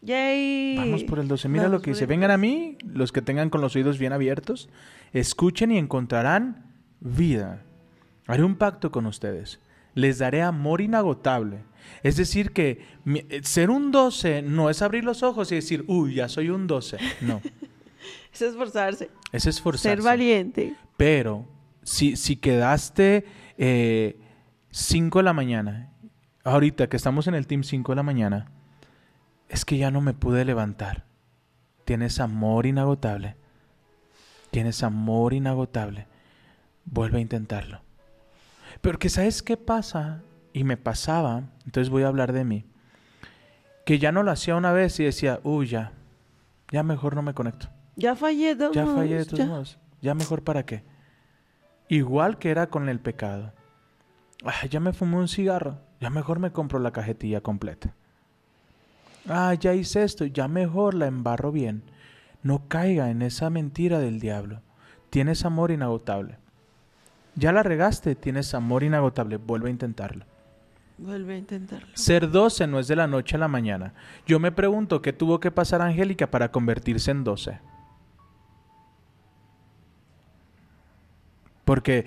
Yay. Vamos por el 12. Mira Vamos lo que dice. Vengan a 12. mí, los que tengan con los oídos bien abiertos. Escuchen y encontrarán vida. Haré un pacto con ustedes. Les daré amor inagotable. Es decir, que eh, ser un 12 no es abrir los ojos y decir, uy, ya soy un 12. No, Es esforzarse. es esforzarse. Ser valiente. Pero si, si quedaste 5 de la mañana, ahorita que estamos en el team 5 de la mañana, es que ya no me pude levantar. Tienes amor inagotable. Tienes amor inagotable. Vuelve a intentarlo. Pero que sabes qué pasa, y me pasaba, entonces voy a hablar de mí, que ya no lo hacía una vez y decía, uy, ya, ya mejor no me conecto. Ya fallé de Ya fallé de todos ya. modos. Ya mejor para qué. Igual que era con el pecado. Ya me fumé un cigarro. Ya mejor me compro la cajetilla completa. Ah, ya hice esto. Ya mejor la embarro bien. No caiga en esa mentira del diablo. Tienes amor inagotable. Ya la regaste, tienes amor inagotable. Vuelve a intentarlo. Vuelve a intentarlo. Ser 12 no es de la noche a la mañana. Yo me pregunto qué tuvo que pasar Angélica para convertirse en 12. Porque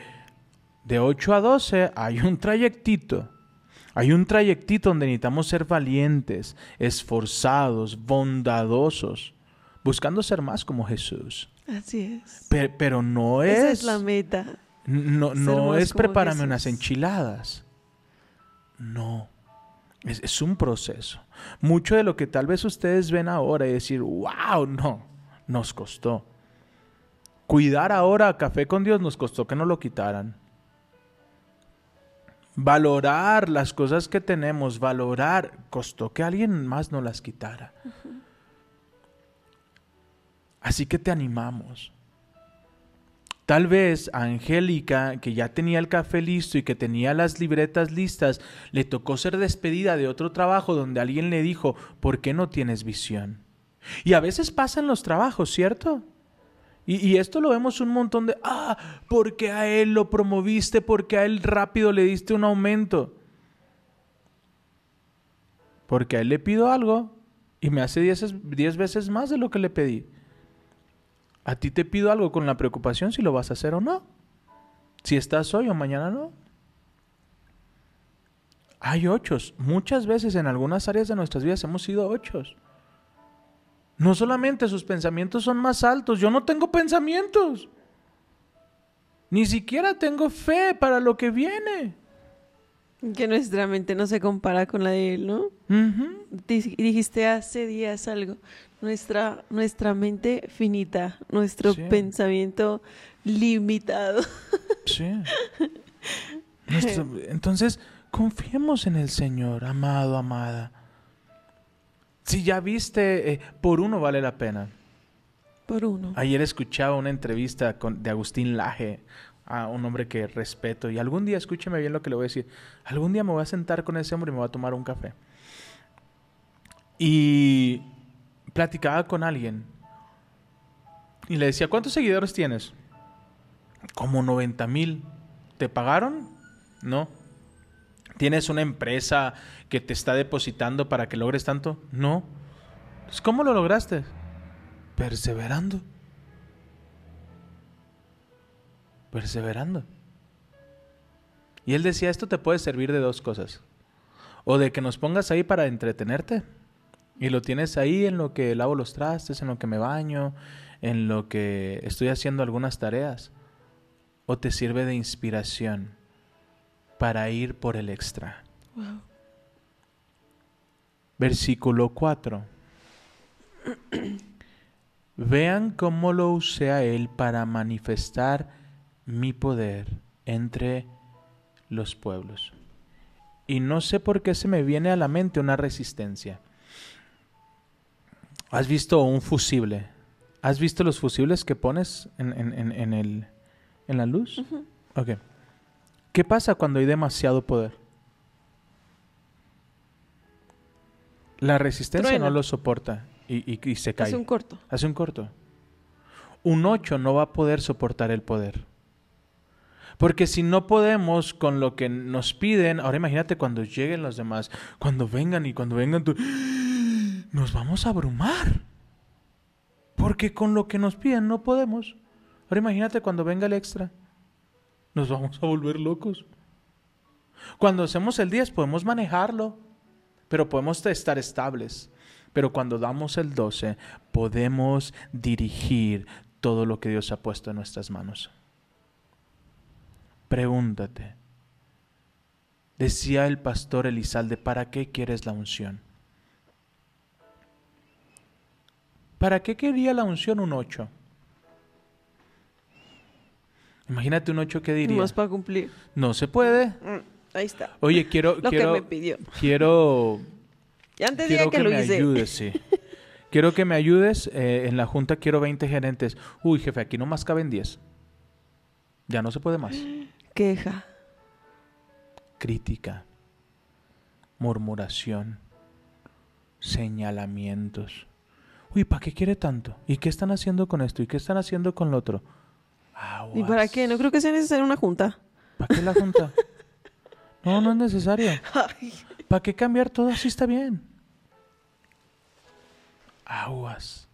de 8 a 12 hay un trayectito. Hay un trayectito donde necesitamos ser valientes, esforzados, bondadosos, buscando ser más como Jesús. Así es. Pe- Pero, no es... Esa es la meta. No, no es prepárame Jesús. unas enchiladas. No. Es, es un proceso. Mucho de lo que tal vez ustedes ven ahora y decir, wow, no, nos costó. Cuidar ahora a Café con Dios nos costó que nos lo quitaran. Valorar las cosas que tenemos, valorar, costó que alguien más nos las quitara. Así que te animamos. Tal vez a Angélica, que ya tenía el café listo y que tenía las libretas listas, le tocó ser despedida de otro trabajo donde alguien le dijo, ¿por qué no tienes visión? Y a veces pasa en los trabajos, ¿cierto? Y, esto lo vemos un montón de, ah, porque a él lo promoviste, porque a él rápido le diste un aumento. Porque a él le pido algo y me hace 10 veces más de lo que le pedí. A ti te pido algo con la preocupación si lo vas a hacer o no. Si estás hoy o mañana no. Hay ochos. Muchas veces en algunas áreas de nuestras vidas hemos sido ochos. No solamente sus pensamientos son más altos, yo no tengo pensamientos. Ni siquiera tengo fe para lo que viene. Que nuestra mente no se compara con la de él, ¿no? Dij- Dijiste hace días algo. Nuestra, nuestra mente finita, nuestro Sí. pensamiento limitado. Sí. Nuestro- entonces, confiemos en el Señor, amado, amada. Si ya viste, eh, por uno vale la pena. Por uno. Ayer escuchaba una entrevista con- de Agustín Laje, a un hombre que respeto, y algún día, escúcheme bien lo que le voy a decir, algún día me voy a sentar con ese hombre y me voy a tomar un café. Y platicaba con alguien y le decía, ¿cuántos seguidores tienes? Como 90 mil. ¿Te pagaron? No. ¿Tienes una empresa que te está depositando para que logres tanto? No. Entonces, ¿Cómo lo lograste? Perseverando. Perseverando. Y él decía, esto te puede servir de dos cosas. O de que nos pongas ahí para entretenerte. Y lo tienes ahí en lo que lavo los trastes, en lo que me baño, en lo que estoy haciendo algunas tareas. O te sirve de inspiración para ir por el extra. Wow. Versículo 4. Vean cómo lo usé a él para manifestar mi poder entre los pueblos. Y no sé por qué se me viene a la mente una resistencia. ¿Has visto un fusible? ¿Has visto los fusibles que pones en, en- en- en el, en la luz? Ok. ¿Qué pasa cuando hay demasiado poder? La resistencia Truena. no lo soporta y, y- y se cae. Es un corto. Hace un corto. Un 8 no va a poder soportar el poder. Porque si no podemos con lo que nos piden, ahora imagínate cuando lleguen los demás, cuando vengan y cuando vengan tú, nos vamos a abrumar. Porque con lo que nos piden no podemos. Ahora imagínate cuando venga el extra, nos vamos a volver locos. Cuando hacemos el 10 podemos manejarlo, pero podemos estar estables. Pero cuando damos el 12, podemos dirigir todo lo que Dios ha puesto en nuestras manos. Pregúntate. Decía el pastor Elizalde, ¿para qué quieres la unción? ¿Para qué quería la unción un 8? Imagínate un 8 que diría. Más para cumplir. No se puede. Mm, ahí está. Oye, quiero, Lo quiero, que me pidió. quiero Ya antes quiero que, que, lo me hice. ayudes, sí. quiero que me ayudes. eh, en la junta quiero 20 gerentes. Uy, jefe, aquí nomás caben 10. Ya no se puede más. Queja. Crítica, murmuración, señalamientos. Uy, ¿para qué quiere tanto? ¿Y qué están haciendo con esto? ¿Y qué están haciendo con lo otro? ¿Y para qué? No creo que sea necesaria una junta. ¿Para qué la junta? No, no es necesario. ¿Para qué cambiar todo así está bien? Aguas.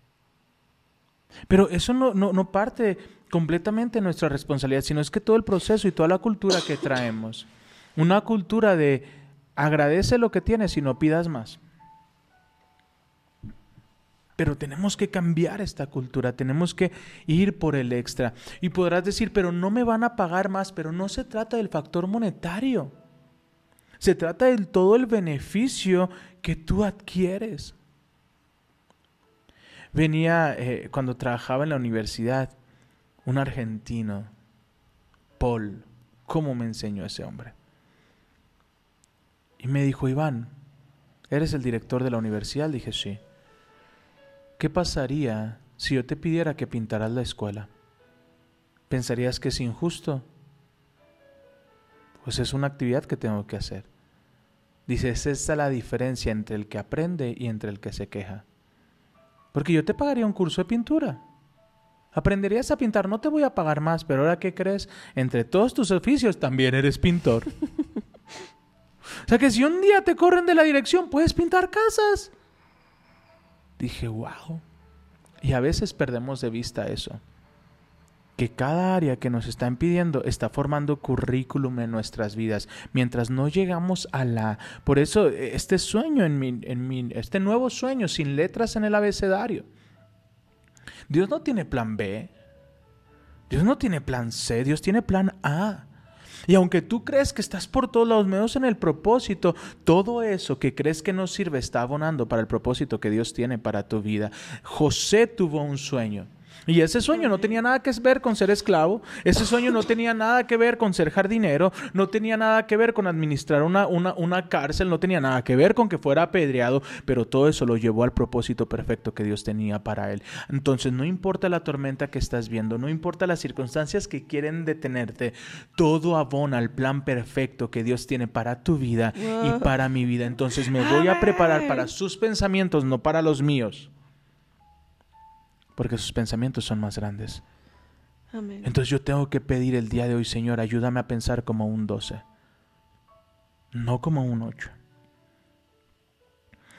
Pero eso no, no, no parte completamente de nuestra responsabilidad, sino es que todo el proceso y toda la cultura que traemos, una cultura de agradece lo que tienes y no pidas más. Pero tenemos que cambiar esta cultura, tenemos que ir por el extra. Y podrás decir, pero no me van a pagar más, pero no se trata del factor monetario. Se trata de todo el beneficio que tú adquieres. Venía eh, cuando trabajaba en la universidad un argentino, Paul. ¿Cómo me enseñó ese hombre? Y me dijo, Iván, ¿eres el director de la universidad? Dije, sí. ¿Qué pasaría si yo te pidiera que pintaras la escuela? pensarías que es injusto. Pues es una actividad que tengo que hacer. Dice, es esa la diferencia entre el que aprende y entre el que se queja. Porque yo te pagaría un curso de pintura. Aprenderías a pintar, no te voy a pagar más, pero ahora qué crees, entre todos tus oficios también eres pintor. o sea que si un día te corren de la dirección, puedes pintar casas. Dije, wow. Y a veces perdemos de vista eso que cada área que nos están pidiendo está formando currículum en nuestras vidas, mientras no llegamos a la... Por eso este sueño en mi, en mi, este nuevo sueño sin letras en el abecedario. Dios no tiene plan B, Dios no tiene plan C, Dios tiene plan A. Y aunque tú crees que estás por todos los medios en el propósito, todo eso que crees que no sirve está abonando para el propósito que Dios tiene para tu vida. José tuvo un sueño. Y ese sueño no tenía nada que ver con ser esclavo, ese sueño no tenía nada que ver con ser jardinero, no tenía nada que ver con administrar una, una, una, cárcel, no tenía nada que ver con que fuera apedreado, pero todo eso lo llevó al propósito perfecto que Dios tenía para él. Entonces no importa la tormenta que estás viendo, no importa las circunstancias que quieren detenerte, todo abona al plan perfecto que Dios tiene para tu vida y para mi vida. Entonces me voy a preparar para sus pensamientos, no para los míos porque sus pensamientos son más grandes. Entonces yo tengo que pedir el día de hoy, Señor, ayúdame a pensar como un 12, no como un 8.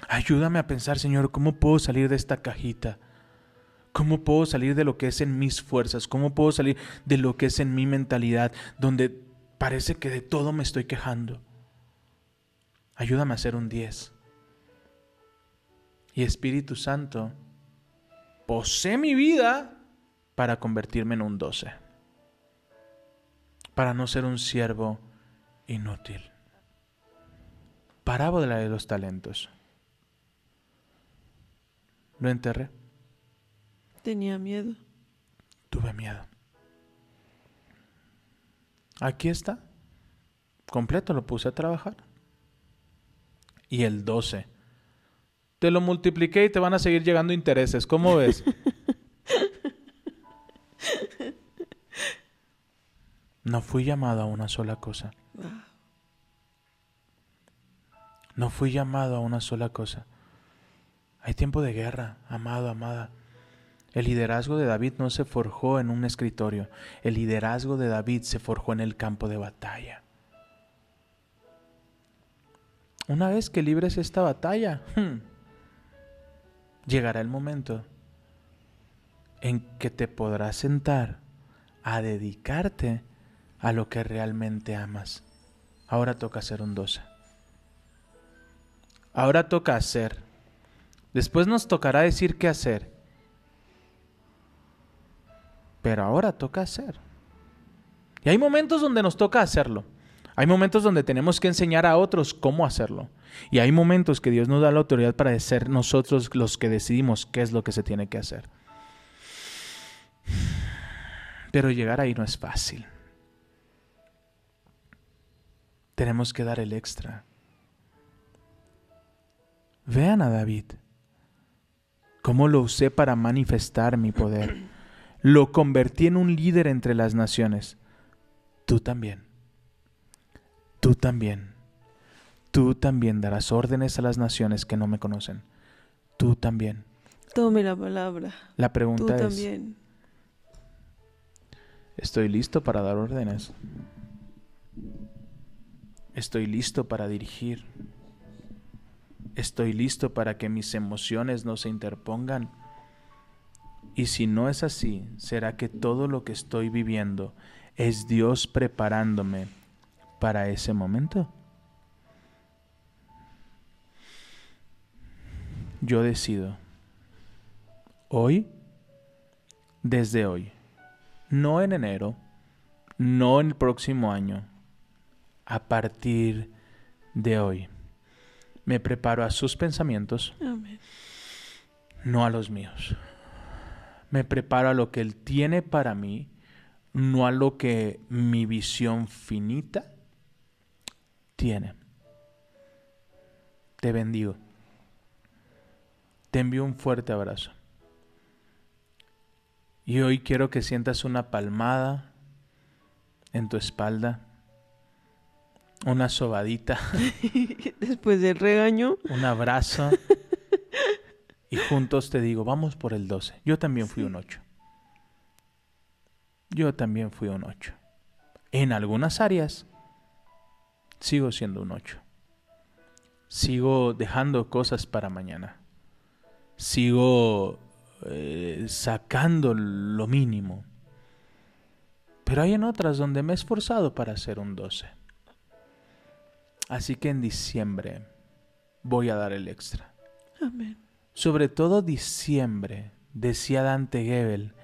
Ayúdame a pensar, Señor, cómo puedo salir de esta cajita. ¿Cómo puedo salir de lo que es en mis fuerzas? ¿Cómo puedo salir de lo que es en mi mentalidad, donde parece que de todo me estoy quejando? Ayúdame a ser un 10. Y Espíritu Santo, posee mi vida para convertirme en un 12, para no ser un siervo inútil. Parábola de los talentos. Lo enterré. Tenía miedo. Tuve miedo. Aquí está. Completo, lo puse a trabajar. Y el 12 te lo multipliqué y te van a seguir llegando intereses. ¿Cómo ves? No fui llamado a una sola cosa. No fui llamado a una sola cosa. Hay tiempo de guerra, amado, amada. El liderazgo de David no se forjó en un escritorio. El liderazgo de David se forjó en el campo de batalla. Una vez que libres esta batalla, hmm, llegará el momento en que te podrás sentar a dedicarte a lo que realmente amas. Ahora toca ser un 12. Ahora toca hacer. Después nos tocará decir qué hacer. Pero ahora toca hacer. Y hay momentos donde nos toca hacerlo. Hay momentos donde tenemos que enseñar a otros cómo hacerlo. Y hay momentos que Dios nos da la autoridad para ser nosotros los que decidimos qué es lo que se tiene que hacer. Pero llegar ahí no es fácil. Tenemos que dar el extra. Vean a David. Cómo lo usé para manifestar mi poder. Lo convertí en un líder entre las naciones. Tú también. Tú también. Tú también darás órdenes a las naciones que no me conocen. Tú también. Tome la palabra. La pregunta Tú es, también. ¿estoy listo para dar órdenes? ¿Estoy listo para dirigir? ¿Estoy listo para que mis emociones no se interpongan? Y si no es así, ¿será que todo lo que estoy viviendo es Dios preparándome para ese momento. Yo decido, hoy, desde hoy, no en enero, no en el próximo año, a partir de hoy, me preparo a sus pensamientos, Amén. no a los míos. Me preparo a lo que Él tiene para mí, no a lo que mi visión finita tiene. Te bendigo. Te envío un fuerte abrazo. Y hoy quiero que sientas una palmada en tu espalda, una sobadita, Después del regaño, un abrazo. Y juntos te digo, vamos por el 12. Yo también fui un 8. Yo también fui un 8. En algunas áreas sigo siendo un 8. Sigo dejando cosas para mañana. Sigo eh, sacando lo mínimo. Pero hay en otras donde me he esforzado para hacer un 12. Así que en diciembre voy a dar el extra. amén. Sobre todo diciembre, decía Dante Gebel,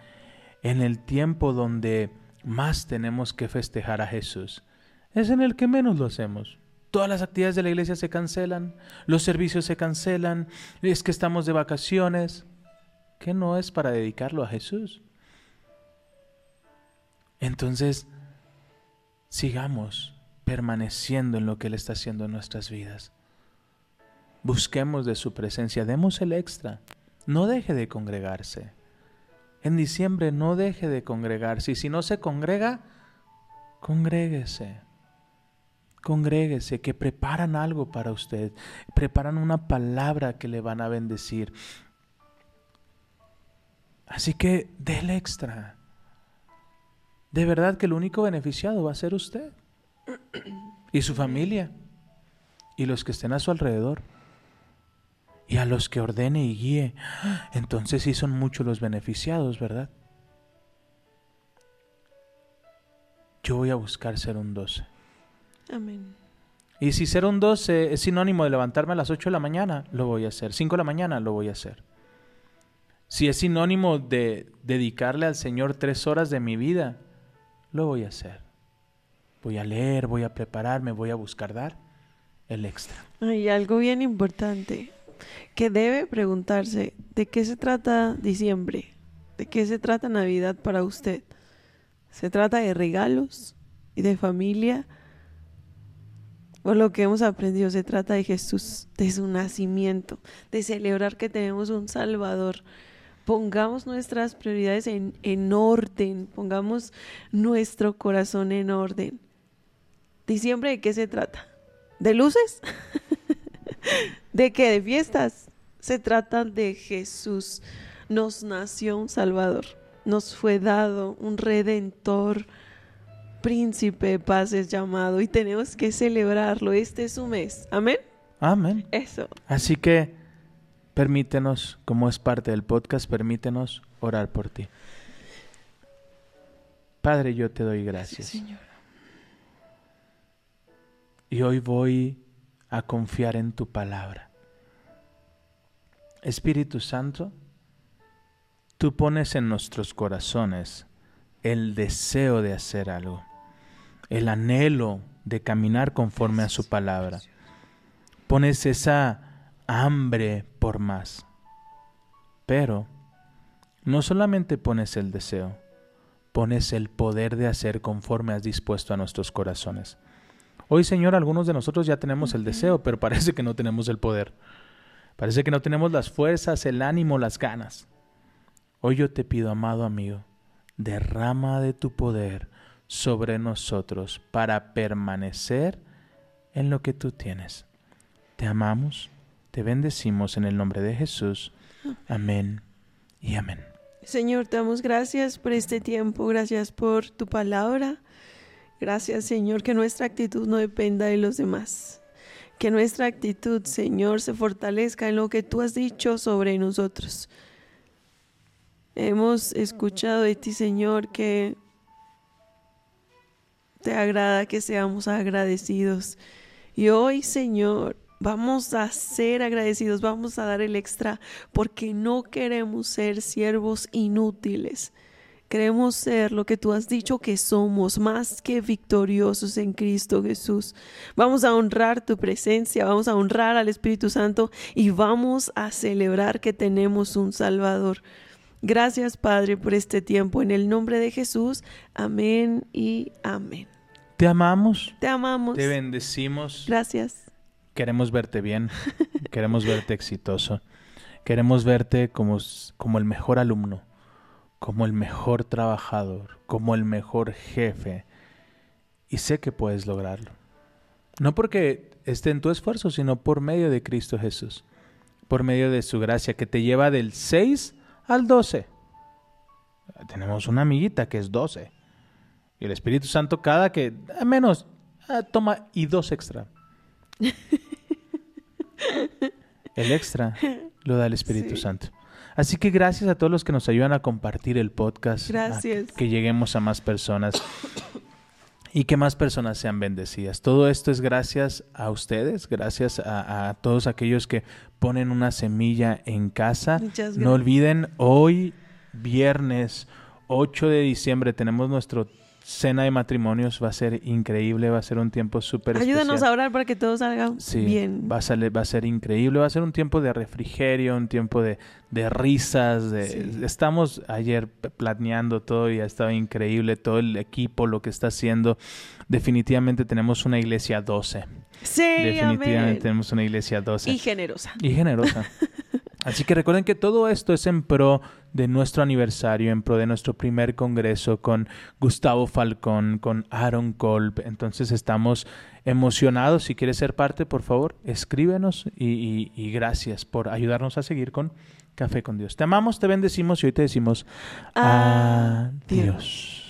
en el tiempo donde más tenemos que festejar a Jesús, es en el que menos lo hacemos. Todas las actividades de la iglesia se cancelan, los servicios se cancelan, es que estamos de vacaciones, que no es para dedicarlo a Jesús. Entonces, sigamos permaneciendo en lo que Él está haciendo en nuestras vidas. Busquemos de su presencia, demos el extra. No deje de congregarse. En diciembre no deje de congregarse. Y si no se congrega, congréguese. Congréguese, que preparan algo para usted. Preparan una palabra que le van a bendecir. Así que déle extra. De verdad que el único beneficiado va a ser usted y su familia y los que estén a su alrededor y a los que ordene y guíe. Entonces sí son muchos los beneficiados, ¿verdad? Yo voy a buscar ser un 12. Amén. Y si ser un 12 es sinónimo de levantarme a las 8 de la mañana, lo voy a hacer. 5 de la mañana, lo voy a hacer. Si es sinónimo de dedicarle al Señor tres horas de mi vida, lo voy a hacer. Voy a leer, voy a prepararme, voy a buscar dar el extra. Hay algo bien importante que debe preguntarse, ¿de qué se trata diciembre? ¿De qué se trata Navidad para usted? ¿Se trata de regalos y de familia? Por lo que hemos aprendido, se trata de Jesús, de su nacimiento, de celebrar que tenemos un Salvador. Pongamos nuestras prioridades en, en orden, pongamos nuestro corazón en orden. ¿Diciembre de qué se trata? ¿De luces? ¿De qué? ¿De fiestas? Se trata de Jesús. Nos nació un Salvador, nos fue dado un Redentor, príncipe paz es llamado y tenemos que celebrarlo. Este es su mes. Amén. Amén. Eso. Así que permítenos, como es parte del podcast, permítenos orar por ti. Padre, yo te doy gracias. Señor. Y hoy voy a confiar en tu palabra. Espíritu Santo, tú pones en nuestros corazones el deseo de hacer algo, el anhelo de caminar conforme a su palabra. Pones esa hambre por más. Pero no solamente pones el deseo, pones el poder de hacer conforme has dispuesto a nuestros corazones. Hoy, Señor, algunos de nosotros ya tenemos el deseo, pero parece que no tenemos el poder. Parece que no tenemos las fuerzas, el ánimo, las ganas. Hoy yo te pido, amado amigo, derrama de tu poder sobre nosotros para permanecer en lo que tú tienes. Te amamos, te bendecimos en el nombre de Jesús. Amén y amén. Señor, te damos gracias por este tiempo, gracias por tu palabra. Gracias, Señor, que nuestra actitud no dependa de los demás. Que nuestra actitud, Señor, se fortalezca en lo que tú has dicho sobre nosotros. Hemos escuchado de ti, Señor, que te agrada que seamos agradecidos. Y hoy, Señor, vamos a ser agradecidos, vamos a dar el extra, porque no queremos ser siervos inútiles. Queremos ser lo que tú has dicho que somos, más que victoriosos en Cristo Jesús. Vamos a honrar tu presencia, vamos a honrar al Espíritu Santo y vamos a celebrar que tenemos un Salvador. Gracias Padre por este tiempo. En el nombre de Jesús, amén y amén. Te amamos, Te amamos. te bendecimos. Gracias. Queremos verte bien, queremos verte exitoso, queremos verte como, como el mejor alumno, como el mejor trabajador, como el mejor jefe. Y sé que puedes lograrlo. No porque esté en tu esfuerzo, sino por medio de Cristo Jesús, por medio de su gracia que te lleva del 6 al 12. Tenemos una amiguita que es 12. Y el Espíritu Santo cada que, a menos, ah, toma y dos extra. El extra lo da el Espíritu Sí. Santo. Así que gracias a todos los que nos ayudan a compartir el podcast. a Gracias. que lleguemos a más personas y que más personas sean bendecidas. Todo esto es gracias a ustedes, gracias a, a todos aquellos que ponen una semilla en casa. No olviden, hoy, viernes 8 de diciembre, tenemos nuestro cena de matrimonios. Va a ser increíble, va a ser un tiempo súper especial. Ayúdanos a orar para que todo salga Sí, bien. Va, a ser, va a ser increíble, va a ser un tiempo de refrigerio, un tiempo de, de risas. De, Sí. Estamos ayer planeando todo y ha estado increíble, todo el equipo, lo que está haciendo. Definitivamente tenemos una iglesia 12. Sí, Definitivamente amén. tenemos una iglesia 12. Y generosa. Y generosa. Así que recuerden que todo esto es en pro de nuestro aniversario, en pro de nuestro primer congreso con Gustavo Falcón, con Aaron Kolb. Entonces estamos emocionados. Si quieres ser parte, por favor, escríbenos y, y- y gracias por ayudarnos a seguir con Café con Dios. Te amamos, te bendecimos y hoy te decimos Adiós. adiós.